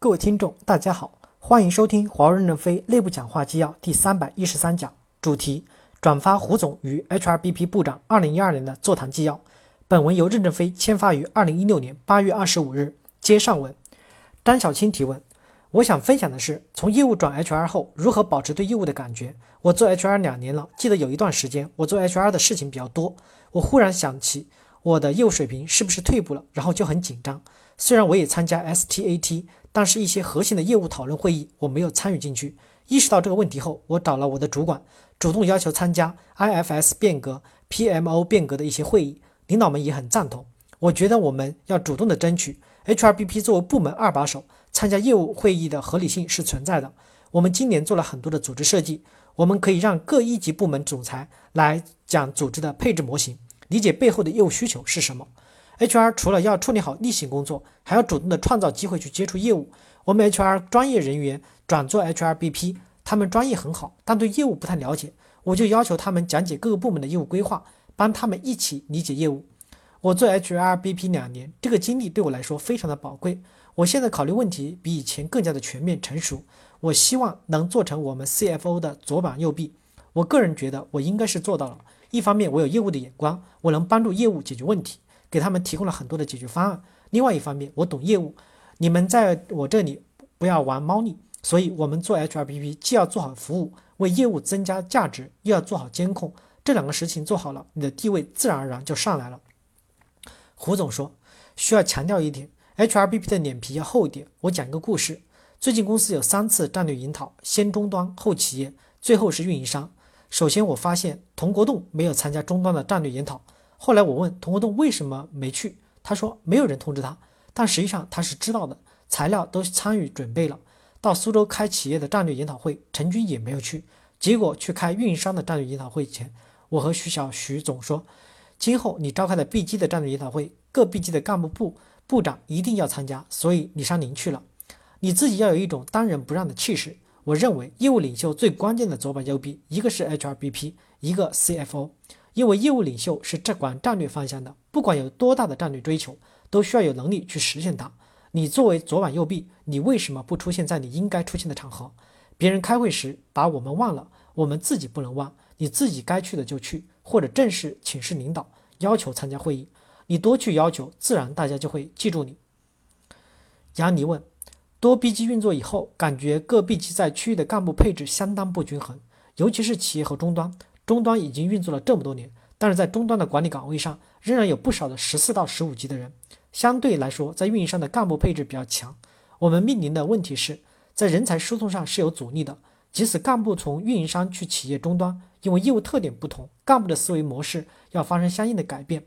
各位听众，大家好，欢迎收听华为任正非内部讲话纪要第三百一十三讲，主题：转发胡总与 HRBP 部长二零一二年的座谈纪要。本文由任正非签发于二零一六年八月二十五日。接上文，张小青提问：我想分享的是，从业务转 HR 后，如何保持对业务的感觉？我做 HR 两年了，记得有一段时间，我做 HR 的事情比较多，我忽然想起我的业务水平是不是退步了，然后就很紧张。虽然我也参加 STAT。但是，一些核心的业务讨论会议我没有参与进去。意识到这个问题后，我找了我的主管，主动要求参加 IFS 变革、PMO 变革的一些会议。领导们也很赞同。我觉得我们要主动的争取 HRBP 作为部门二把手参加业务会议的合理性是存在的。我们今年做了很多的组织设计，我们可以让各一级部门总裁来讲组织的配置模型，理解背后的业务需求是什么。HR 除了要处理好例行工作，还要主动的创造机会去接触业务。我们 HR 专业人员转做 HRBP，他们专业很好，但对业务不太了解，我就要求他们讲解各个部门的业务规划，帮他们一起理解业务。我做 HRBP 两年，这个经历对我来说非常的宝贵。我现在考虑问题比以前更加的全面成熟。我希望能做成我们 CFO 的左膀右臂。我个人觉得我应该是做到了。一方面，我有业务的眼光，我能帮助业务解决问题。给他们提供了很多的解决方案。另外一方面，我懂业务，你们在我这里不要玩猫腻。所以，我们做 HRBP 既要做好服务，为业务增加价值，又要做好监控。这两个事情做好了，你的地位自然而然就上来了。胡总说，需要强调一点，HRBP 的脸皮要厚一点。我讲一个故事：最近公司有三次战略研讨，先终端后企业，最后是运营商。首先，我发现童国栋没有参加终端的战略研讨。后来我问童国栋为什么没去，他说没有人通知他，但实际上他是知道的，材料都参与准备了。到苏州开企业的战略研讨会，陈军也没有去。结果去开运营商的战略研讨会前，我和徐小徐总说，今后你召开的 B 级的战略研讨会，各 B 级的干部部部长一定要参加，所以李山林去了。你自己要有一种当仁不让的气势。我认为业务领袖最关键的左膀右臂，一个是 HRBP，一个 CFO。因为业务领袖是这管战略方向的，不管有多大的战略追求，都需要有能力去实现它。你作为左膀右臂，你为什么不出现在你应该出现的场合？别人开会时把我们忘了，我们自己不能忘。你自己该去的就去，或者正式请示领导，要求参加会议。你多去要求，自然大家就会记住你。杨尼问：多 B 级运作以后，感觉各 B 级在区域的干部配置相当不均衡，尤其是企业和终端。终端已经运作了这么多年，但是在终端的管理岗位上，仍然有不少的十四到十五级的人。相对来说，在运营商的干部配置比较强。我们面临的问题是在人才输送上是有阻力的。即使干部从运营商去企业终端，因为业务特点不同，干部的思维模式要发生相应的改变。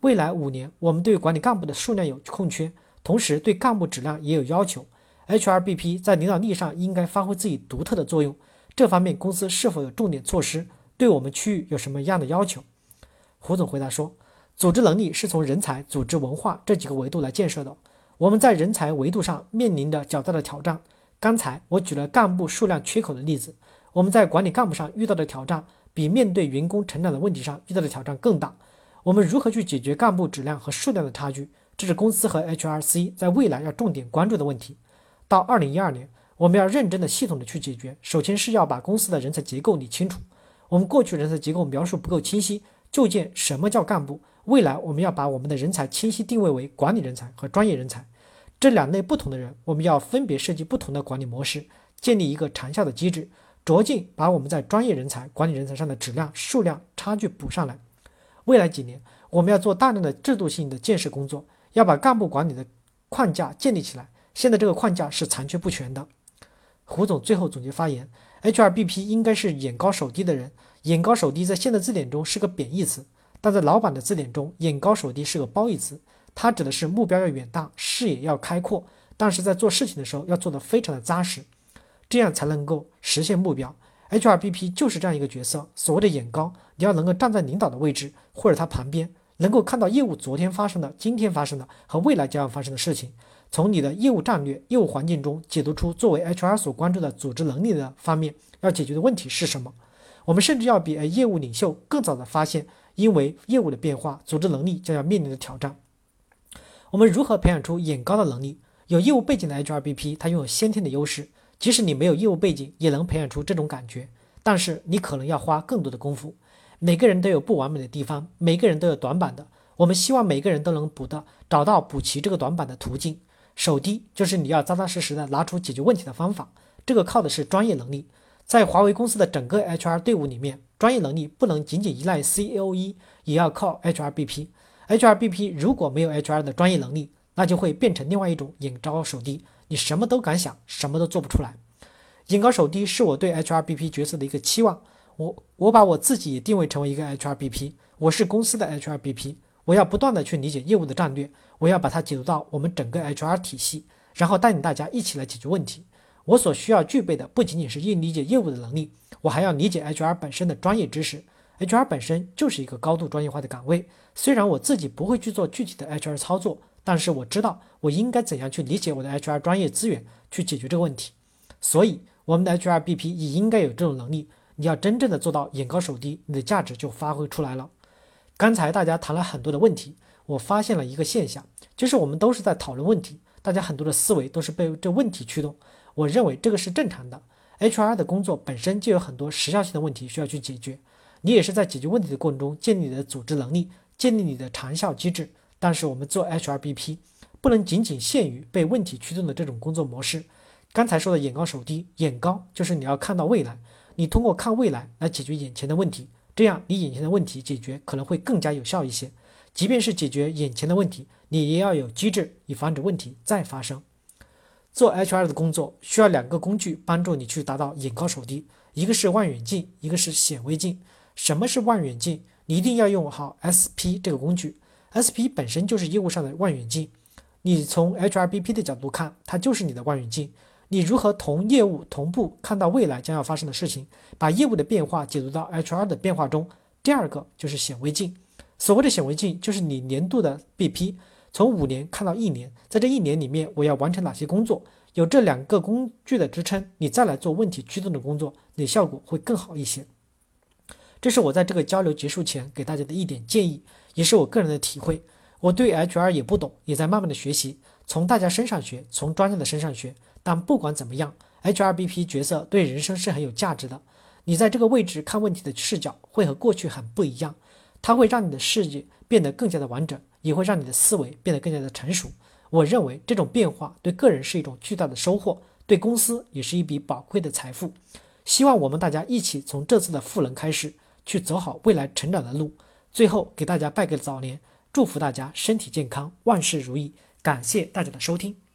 未来五年，我们对管理干部的数量有空缺，同时对干部质量也有要求。HRBP 在领导力上应该发挥自己独特的作用。这方面公司是否有重点措施？对我们区域有什么样的要求？胡总回答说，组织能力是从人才、组织文化这几个维度来建设的。我们在人才维度上面临着较大的挑战。刚才我举了干部数量缺口的例子，我们在管理干部上遇到的挑战，比面对员工成长的问题上遇到的挑战更大。我们如何去解决干部质量和数量的差距？这是公司和 HRC 在未来要重点关注的问题。到二零一二年，我们要认真的、系统的去解决。首先是要把公司的人才结构理清楚。我们过去人才结构描述不够清晰，就见什么叫干部。未来我们要把我们的人才清晰定位为管理人才和专业人才这两类不同的人，我们要分别设计不同的管理模式，建立一个长效的机制，着劲把我们在专业人才、管理人才上的质量、数量差距补上来。未来几年，我们要做大量的制度性的建设工作，要把干部管理的框架建立起来。现在这个框架是残缺不全的。胡总最后总结发言。HRBP 应该是眼高手低的人，眼高手低在现代字典中是个贬义词，但在老板的字典中，眼高手低是个褒义词。它指的是目标要远大，视野要开阔，但是在做事情的时候要做得非常的扎实，这样才能够实现目标。HRBP 就是这样一个角色。所谓的眼高，你要能够站在领导的位置或者他旁边，能够看到业务昨天发生的、今天发生的和未来将要发生的事情。从你的业务战略、业务环境中解读出作为 HR 所关注的组织能力的方面要解决的问题是什么？我们甚至要比业务领袖更早的发现，因为业务的变化，组织能力将要面临的挑战。我们如何培养出眼高的能力？有业务背景的 HRBP，他拥有先天的优势，即使你没有业务背景，也能培养出这种感觉。但是你可能要花更多的功夫。每个人都有不完美的地方，每个人都有短板的。我们希望每个人都能补的，找到补齐这个短板的途径。首低就是你要扎扎实实的拿出解决问题的方法，这个靠的是专业能力。在华为公司的整个 HR 队伍里面，专业能力不能仅仅依赖 COE，也要靠 HRBP。HRBP 如果没有 HR 的专业能力，那就会变成另外一种眼高手低，你什么都敢想，什么都做不出来。眼高手低是我对 HRBP 角色的一个期望。我我把我自己定位成为一个 HRBP，我是公司的 HRBP。我要不断的去理解业务的战略，我要把它解读到我们整个 HR 体系，然后带领大家一起来解决问题。我所需要具备的不仅仅是应理解业务的能力，我还要理解 HR 本身的专业知识。HR 本身就是一个高度专业化的岗位，虽然我自己不会去做具体的 HR 操作，但是我知道我应该怎样去理解我的 HR 专业资源，去解决这个问题。所以，我们的 HRBP 也应该有这种能力。你要真正的做到眼高手低，你的价值就发挥出来了。刚才大家谈了很多的问题，我发现了一个现象，就是我们都是在讨论问题，大家很多的思维都是被这问题驱动。我认为这个是正常的。HR 的工作本身就有很多时效性的问题需要去解决，你也是在解决问题的过程中建立你的组织能力，建立你的长效机制。但是我们做 HRBP 不能仅仅限于被问题驱动的这种工作模式。刚才说的眼高手低，眼高就是你要看到未来，你通过看未来来解决眼前的问题，这样你眼前的问题解决可能会更加有效一些。即便是解决眼前的问题，你也要有机制以防止问题再发生。做 HR 的工作需要两个工具帮助你去达到眼高手低，一个是望远镜，一个是显微镜。什么是望远镜？你一定要用好 SP 这个工具。SP 本身就是业务上的望远镜，你从 HRBP 的角度看，它就是你的望远镜。你如何同业务同步看到未来将要发生的事情，把业务的变化解读到 HR 的变化中？第二个就是显微镜。所谓的显微镜，就是你年度的 BP。从五年看到一年，在这一年里面，我要完成哪些工作？有这两个工具的支撑，你再来做问题驱动的工作，你效果会更好一些。这是我在这个交流结束前给大家的一点建议，也是我个人的体会。我对 HR 也不懂，也在慢慢的学习，从大家身上学，从专家的身上学。但不管怎么样，HRBP 角色对人生是很有价值的。你在这个位置看问题的视角会和过去很不一样，它会让你的视野变得更加的完整。也会让你的思维变得更加的成熟。我认为这种变化对个人是一种巨大的收获，对公司也是一笔宝贵的财富。希望我们大家一起从这次的赋能开始，去走好未来成长的路。最后给大家拜个早年，祝福大家身体健康，万事如意。感谢大家的收听。